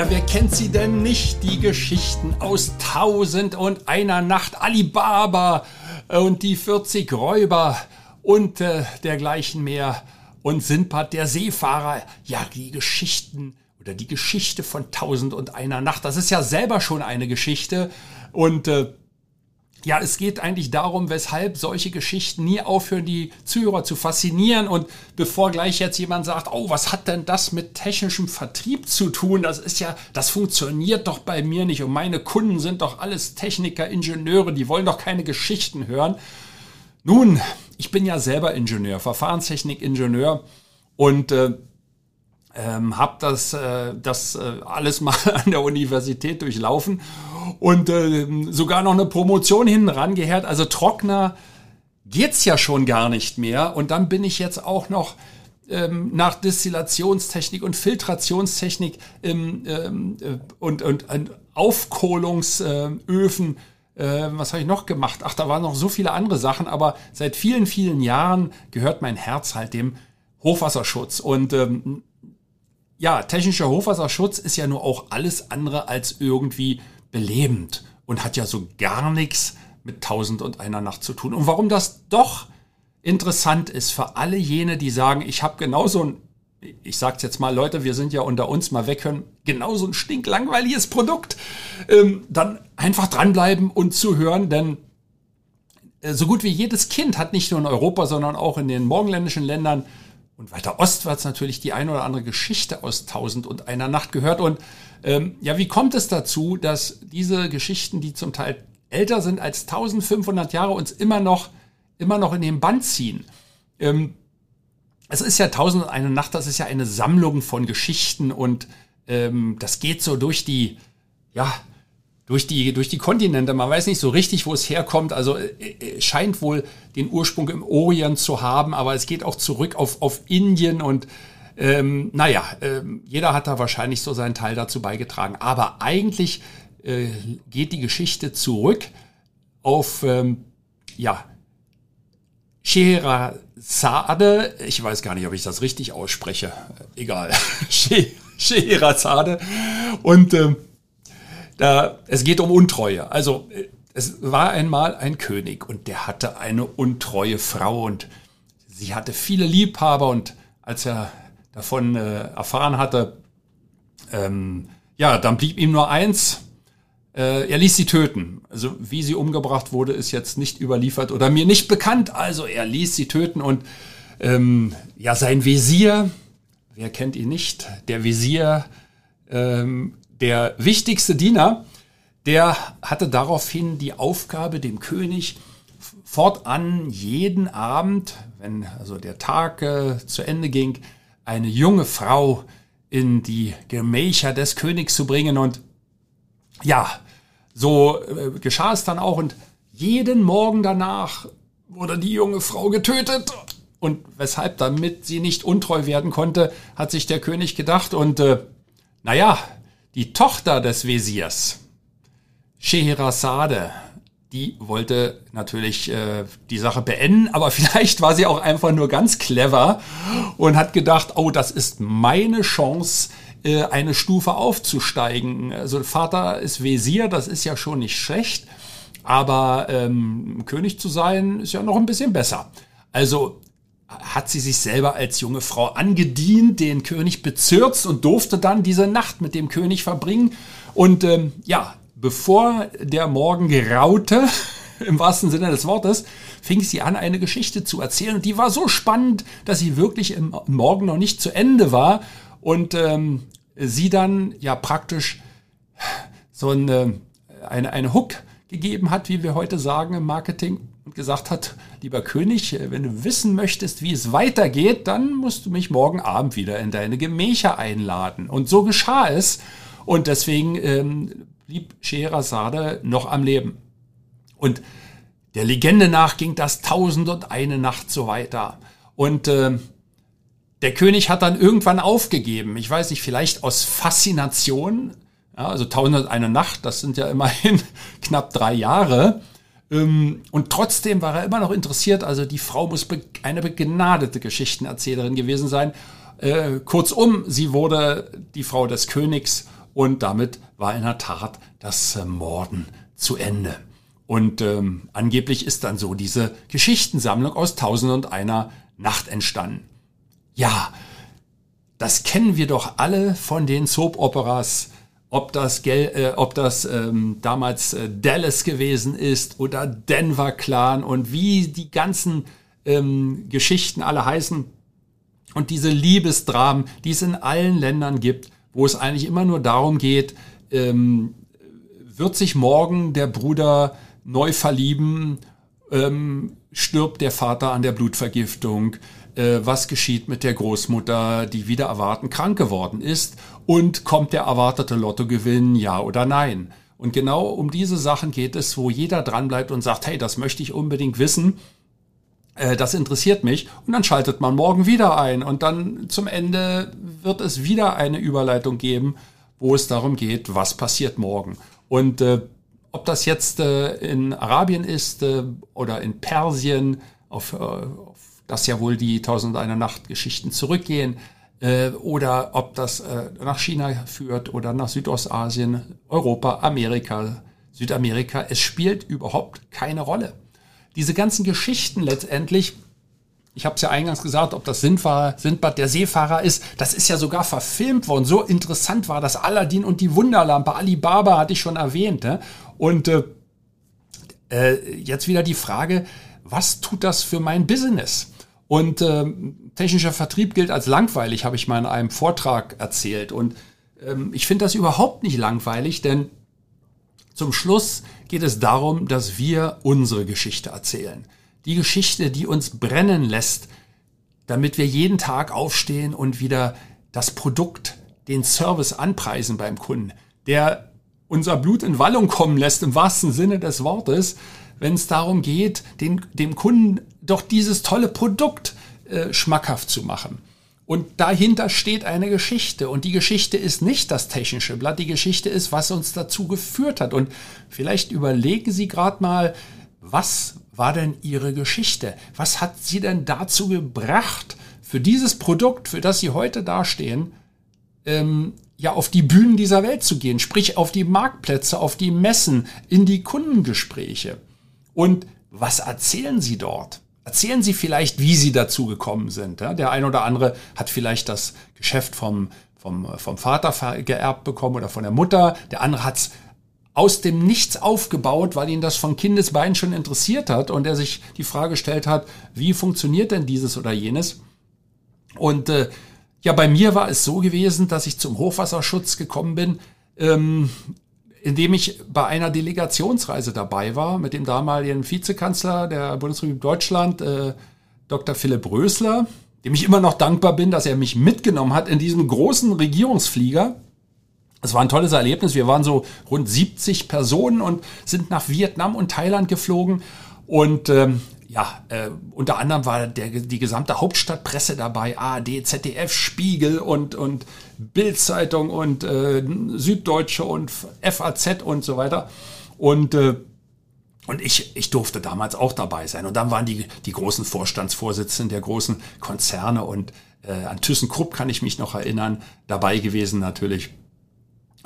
Ja, wer kennt sie denn nicht? Die Geschichten aus Tausend und einer Nacht Alibaba und die 40 Räuber und äh, dergleichen mehr und Sinbad der Seefahrer. Ja, die Geschichten oder die Geschichte von Tausend und einer Nacht. Das ist ja selber schon eine Geschichte und äh, ja, es geht eigentlich darum, weshalb solche Geschichten nie aufhören, die Zuhörer zu faszinieren. Und bevor gleich jetzt jemand sagt, oh, was hat denn das mit technischem Vertrieb zu tun? Das ist ja, das funktioniert doch bei mir nicht. Und meine Kunden sind doch alles Techniker, Ingenieure, die wollen doch keine Geschichten hören. Nun, ich bin ja selber Ingenieur, Verfahrenstechnik-Ingenieur und äh, ähm, habe das, äh, das äh, alles mal an der Universität durchlaufen und äh, sogar noch eine Promotion hinten rangehört. Also trockener geht's ja schon gar nicht mehr. Und dann bin ich jetzt auch noch ähm, nach Distillationstechnik und Filtrationstechnik ähm, ähm, äh, und, und, und Aufkohlungsöfen. Äh, was habe ich noch gemacht? Ach, da waren noch so viele andere Sachen, aber seit vielen, vielen Jahren gehört mein Herz halt dem Hochwasserschutz. Und ähm, ja, technischer Hochwasserschutz ist ja nur auch alles andere als irgendwie belebend und hat ja so gar nichts mit Tausend und einer Nacht zu tun. Und warum das doch interessant ist für alle jene, die sagen, ich habe genauso ein, ich sag's jetzt mal, Leute, wir sind ja unter uns, mal weghören, genauso ein stinklangweiliges Produkt, ähm, dann einfach dranbleiben und zuhören, denn äh, so gut wie jedes Kind hat nicht nur in Europa, sondern auch in den morgenländischen Ländern und weiter ostwärts natürlich die eine oder andere Geschichte aus Tausend und einer Nacht gehört. Und ähm, ja, wie kommt es dazu, dass diese Geschichten, die zum Teil älter sind als 1500 Jahre, uns immer noch, immer noch in den Band ziehen? Ähm, es ist ja Tausend und eine Nacht, das ist ja eine Sammlung von Geschichten und ähm, das geht so durch die, ja, durch die, durch die Kontinente. Man weiß nicht so richtig, wo es herkommt. Also äh, äh, scheint wohl den Ursprung im Orient zu haben, aber es geht auch zurück auf, auf Indien und ähm, naja, ähm, jeder hat da wahrscheinlich so seinen Teil dazu beigetragen. Aber eigentlich äh, geht die Geschichte zurück auf, ähm, ja, Scheherazade, ich weiß gar nicht, ob ich das richtig ausspreche, egal, Scheherazade und ähm, da, es geht um Untreue. Also äh, es war einmal ein König und der hatte eine untreue Frau und sie hatte viele Liebhaber und als er davon äh, erfahren hatte, ähm, ja, dann blieb ihm nur eins. Äh, er ließ sie töten. Also wie sie umgebracht wurde, ist jetzt nicht überliefert oder mir nicht bekannt. Also er ließ sie töten und ähm, ja, sein Visier, wer kennt ihn nicht? Der Visier ähm, der wichtigste Diener, der hatte daraufhin die Aufgabe, dem König fortan jeden Abend, wenn also der Tag äh, zu Ende ging, eine junge Frau in die Gemächer des Königs zu bringen. Und ja, so äh, geschah es dann auch. Und jeden Morgen danach wurde die junge Frau getötet. Und weshalb, damit sie nicht untreu werden konnte, hat sich der König gedacht. Und äh, naja, die Tochter des Wesirs, Scheherazade, die wollte natürlich äh, die Sache beenden, aber vielleicht war sie auch einfach nur ganz clever und hat gedacht, oh, das ist meine Chance, äh, eine Stufe aufzusteigen. Also Vater ist Wesir, das ist ja schon nicht schlecht, aber ähm, König zu sein ist ja noch ein bisschen besser. Also hat sie sich selber als junge Frau angedient, den König bezirzt und durfte dann diese Nacht mit dem König verbringen. Und ähm, ja, bevor der Morgen geraute, im wahrsten Sinne des Wortes, fing sie an, eine Geschichte zu erzählen. Und die war so spannend, dass sie wirklich im Morgen noch nicht zu Ende war. Und ähm, sie dann ja praktisch so eine, eine, eine Hook gegeben hat, wie wir heute sagen im Marketing und gesagt hat, lieber König, wenn du wissen möchtest, wie es weitergeht, dann musst du mich morgen Abend wieder in deine Gemächer einladen. Und so geschah es. Und deswegen ähm, blieb Scheherazade noch am Leben. Und der Legende nach ging das tausend und eine Nacht so weiter. Und äh, der König hat dann irgendwann aufgegeben. Ich weiß nicht, vielleicht aus Faszination. Ja, also tausend und eine Nacht, das sind ja immerhin knapp drei Jahre. Ähm, und trotzdem war er immer noch interessiert. Also die Frau muss eine begnadete Geschichtenerzählerin gewesen sein. Äh, kurzum, sie wurde die Frau des Königs und damit war in der Tat das äh, Morden zu Ende. Und ähm, angeblich ist dann so diese Geschichtensammlung aus Tausend und einer Nacht entstanden. Ja, das kennen wir doch alle von den Soap-Operas ob das, Gel äh, ob das ähm, damals äh, Dallas gewesen ist oder Denver Clan und wie die ganzen ähm, Geschichten alle heißen. Und diese Liebesdramen, die es in allen Ländern gibt, wo es eigentlich immer nur darum geht, ähm, wird sich morgen der Bruder neu verlieben, ähm, stirbt der Vater an der Blutvergiftung, äh, was geschieht mit der Großmutter, die wieder erwarten krank geworden ist und kommt der erwartete Lottogewinn, ja oder nein. Und genau um diese Sachen geht es, wo jeder dranbleibt und sagt, hey, das möchte ich unbedingt wissen, äh, das interessiert mich. Und dann schaltet man morgen wieder ein und dann zum Ende wird es wieder eine Überleitung geben, wo es darum geht, was passiert morgen. Und äh, ob das jetzt äh, in Arabien ist äh, oder in Persien, auf, äh, auf das ja wohl die Tausend einer Nacht Geschichten zurückgehen, äh, oder ob das äh, nach China führt oder nach Südostasien, Europa, Amerika, Südamerika. Es spielt überhaupt keine Rolle. Diese ganzen Geschichten letztendlich, ich habe es ja eingangs gesagt, ob das Sindfahrer, Sindbad der Seefahrer ist, das ist ja sogar verfilmt worden. So interessant war das Aladdin und die Wunderlampe. Alibaba hatte ich schon erwähnt. Ne? Und äh, äh, jetzt wieder die Frage, was tut das für mein Business? Und äh, technischer Vertrieb gilt als langweilig, habe ich mal in einem Vortrag erzählt. Und ähm, ich finde das überhaupt nicht langweilig, denn zum Schluss geht es darum, dass wir unsere Geschichte erzählen. Die Geschichte, die uns brennen lässt, damit wir jeden Tag aufstehen und wieder das Produkt, den Service anpreisen beim Kunden, der unser Blut in Wallung kommen lässt, im wahrsten Sinne des Wortes, wenn es darum geht, den, dem Kunden doch dieses tolle Produkt äh, schmackhaft zu machen. Und dahinter steht eine Geschichte. Und die Geschichte ist nicht das technische Blatt. Die Geschichte ist, was uns dazu geführt hat. Und vielleicht überlegen Sie gerade mal, was war denn Ihre Geschichte? Was hat Sie denn dazu gebracht, für dieses Produkt, für das Sie heute dastehen, ähm, ja auf die Bühnen dieser Welt zu gehen, sprich auf die Marktplätze, auf die Messen, in die Kundengespräche. Und was erzählen Sie dort? Erzählen Sie vielleicht, wie Sie dazu gekommen sind. Der ein oder andere hat vielleicht das Geschäft vom, vom, vom Vater geerbt bekommen oder von der Mutter. Der andere hat es aus dem Nichts aufgebaut, weil ihn das von Kindesbein schon interessiert hat und er sich die Frage gestellt hat, wie funktioniert denn dieses oder jenes? Und äh, ja, bei mir war es so gewesen, dass ich zum Hochwasserschutz gekommen bin. Ähm, indem ich bei einer Delegationsreise dabei war mit dem damaligen Vizekanzler der Bundesrepublik Deutschland, äh, Dr. Philipp Rösler, dem ich immer noch dankbar bin, dass er mich mitgenommen hat in diesem großen Regierungsflieger. Es war ein tolles Erlebnis. Wir waren so rund 70 Personen und sind nach Vietnam und Thailand geflogen. Und ähm, ja, äh, unter anderem war der, die gesamte Hauptstadtpresse dabei, ARD, ZDF, Spiegel und, und Bildzeitung und äh, Süddeutsche und FAZ und so weiter. Und, äh, und ich, ich durfte damals auch dabei sein. Und dann waren die, die großen Vorstandsvorsitzenden der großen Konzerne und äh, an ThyssenKrupp kann ich mich noch erinnern, dabei gewesen natürlich.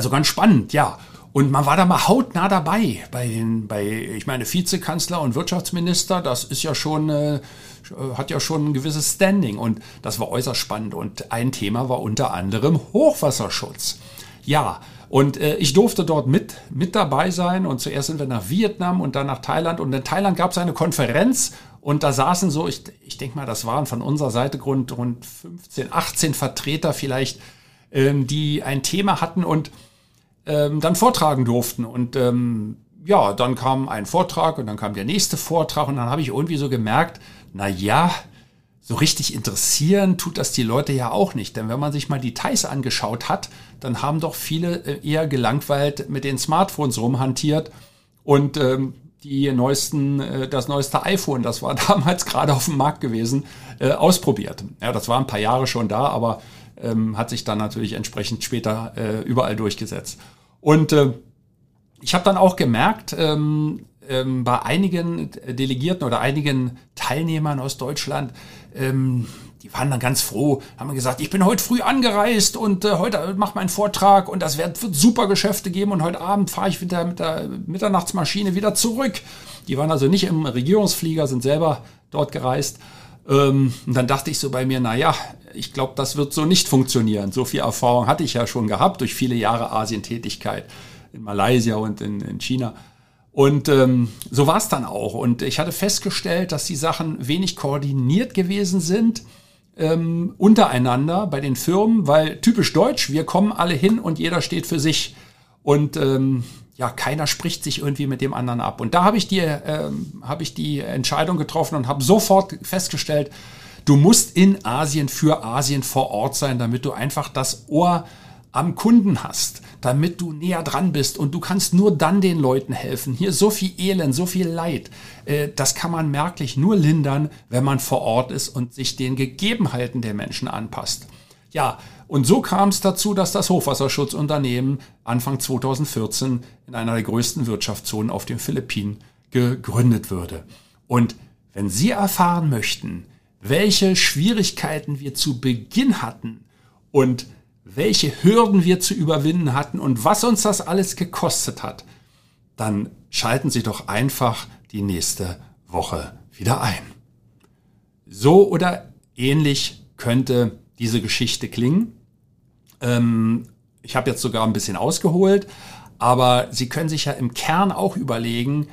Also ganz spannend, ja. Und man war da mal hautnah dabei bei den, bei, ich meine, Vizekanzler und Wirtschaftsminister, das ist ja schon, äh, hat ja schon ein gewisses Standing und das war äußerst spannend. Und ein Thema war unter anderem Hochwasserschutz. Ja, und äh, ich durfte dort mit, mit dabei sein und zuerst sind wir nach Vietnam und dann nach Thailand und in Thailand gab es eine Konferenz und da saßen so, ich, ich denke mal, das waren von unserer Seite rund, rund 15, 18 Vertreter vielleicht, ähm, die ein Thema hatten und ähm, dann vortragen durften. Und ähm, ja, dann kam ein Vortrag und dann kam der nächste Vortrag und dann habe ich irgendwie so gemerkt, na ja, so richtig interessieren tut das die Leute ja auch nicht. Denn wenn man sich mal Details angeschaut hat, dann haben doch viele äh, eher gelangweilt mit den Smartphones rumhantiert und ähm, die neuesten, äh, das neueste iPhone, das war damals gerade auf dem Markt gewesen, äh, ausprobiert. Ja, das war ein paar Jahre schon da, aber ähm, hat sich dann natürlich entsprechend später äh, überall durchgesetzt. Und äh, ich habe dann auch gemerkt, ähm, ähm, bei einigen Delegierten oder einigen Teilnehmern aus Deutschland, ähm, die waren dann ganz froh, haben gesagt, ich bin heute früh angereist und äh, heute mache meinen Vortrag und das wird, wird super Geschäfte geben und heute Abend fahre ich wieder mit der Mitternachtsmaschine wieder zurück. Die waren also nicht im Regierungsflieger, sind selber dort gereist. Ähm, und dann dachte ich so bei mir, na ja, ich glaube, das wird so nicht funktionieren. So viel Erfahrung hatte ich ja schon gehabt durch viele Jahre Asientätigkeit in Malaysia und in, in China. Und ähm, so war es dann auch. Und ich hatte festgestellt, dass die Sachen wenig koordiniert gewesen sind ähm, untereinander bei den Firmen, weil typisch deutsch, wir kommen alle hin und jeder steht für sich. Und ähm, ja, keiner spricht sich irgendwie mit dem anderen ab. Und da habe ich, die, ähm, hab ich die Entscheidung getroffen und habe sofort festgestellt, du musst in Asien für Asien vor Ort sein, damit du einfach das Ohr am Kunden hast, damit du näher dran bist und du kannst nur dann den Leuten helfen. Hier so viel Elend, so viel Leid, äh, das kann man merklich nur lindern, wenn man vor Ort ist und sich den Gegebenheiten der Menschen anpasst. Ja, und so kam es dazu, dass das Hochwasserschutzunternehmen Anfang 2014 in einer der größten Wirtschaftszonen auf den Philippinen gegründet würde. Und wenn Sie erfahren möchten, welche Schwierigkeiten wir zu Beginn hatten und welche Hürden wir zu überwinden hatten und was uns das alles gekostet hat, dann schalten Sie doch einfach die nächste Woche wieder ein. So oder ähnlich könnte diese Geschichte klingen. Ähm, ich habe jetzt sogar ein bisschen ausgeholt, aber Sie können sich ja im Kern auch überlegen,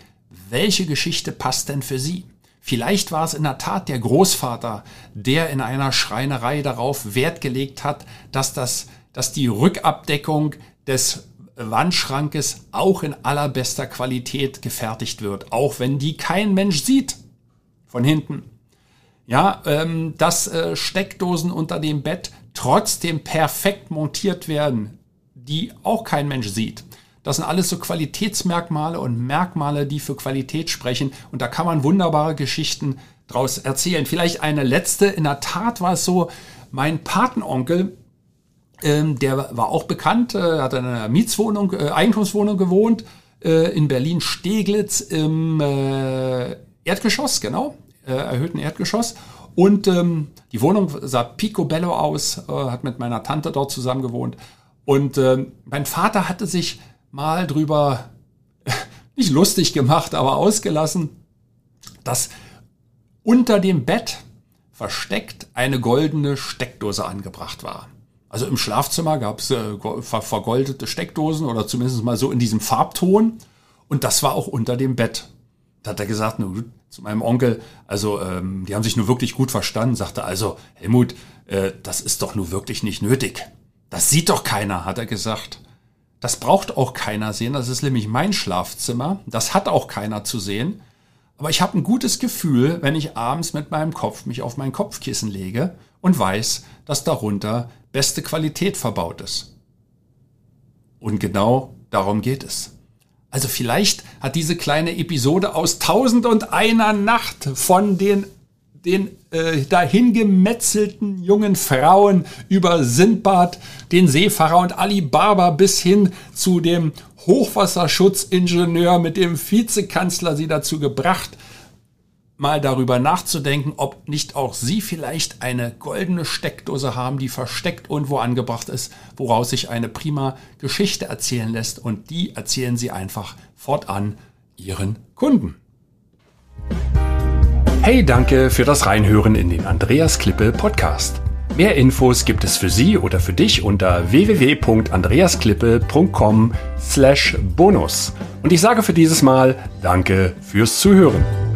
welche Geschichte passt denn für Sie? Vielleicht war es in der Tat der Großvater, der in einer Schreinerei darauf Wert gelegt hat, dass, das, dass die Rückabdeckung des Wandschrankes auch in allerbester Qualität gefertigt wird, auch wenn die kein Mensch sieht von hinten. Ja, ähm, dass äh, Steckdosen unter dem Bett trotzdem perfekt montiert werden, die auch kein Mensch sieht. Das sind alles so Qualitätsmerkmale und Merkmale, die für Qualität sprechen. Und da kann man wunderbare Geschichten draus erzählen. Vielleicht eine letzte. In der Tat war es so, mein Patenonkel, ähm, der war auch bekannt, äh, hat in einer Mietswohnung, äh, Eigentumswohnung gewohnt, äh, in Berlin-Steglitz im äh, Erdgeschoss, genau, äh, erhöhten Erdgeschoss. Und ähm, die Wohnung sah picobello aus, äh, hat mit meiner Tante dort zusammen gewohnt. Und äh, mein Vater hatte sich mal drüber nicht lustig gemacht, aber ausgelassen, dass unter dem Bett versteckt eine goldene Steckdose angebracht war. Also im Schlafzimmer gab es äh, vergoldete Steckdosen oder zumindest mal so in diesem Farbton. Und das war auch unter dem Bett. Da hat er gesagt, zu meinem Onkel, also ähm, die haben sich nur wirklich gut verstanden, sagte also, Helmut, äh, das ist doch nur wirklich nicht nötig. Das sieht doch keiner, hat er gesagt. Das braucht auch keiner sehen, das ist nämlich mein Schlafzimmer, das hat auch keiner zu sehen. Aber ich habe ein gutes Gefühl, wenn ich abends mit meinem Kopf mich auf mein Kopfkissen lege und weiß, dass darunter beste Qualität verbaut ist. Und genau darum geht es. Also vielleicht hat diese kleine Episode aus Tausend und einer Nacht von den den äh, dahingemetzelten jungen Frauen über Sindbad, den Seefahrer und Alibaba bis hin zu dem Hochwasserschutzingenieur mit dem Vizekanzler sie dazu gebracht, mal darüber nachzudenken, ob nicht auch Sie vielleicht eine goldene Steckdose haben, die versteckt irgendwo angebracht ist, woraus sich eine prima Geschichte erzählen lässt und die erzählen Sie einfach fortan Ihren Kunden. Hey, danke für das Reinhören in den Andreas Klippe Podcast. Mehr Infos gibt es für Sie oder für dich unter www.andreasklippe.com/bonus. Und ich sage für dieses Mal Danke fürs Zuhören.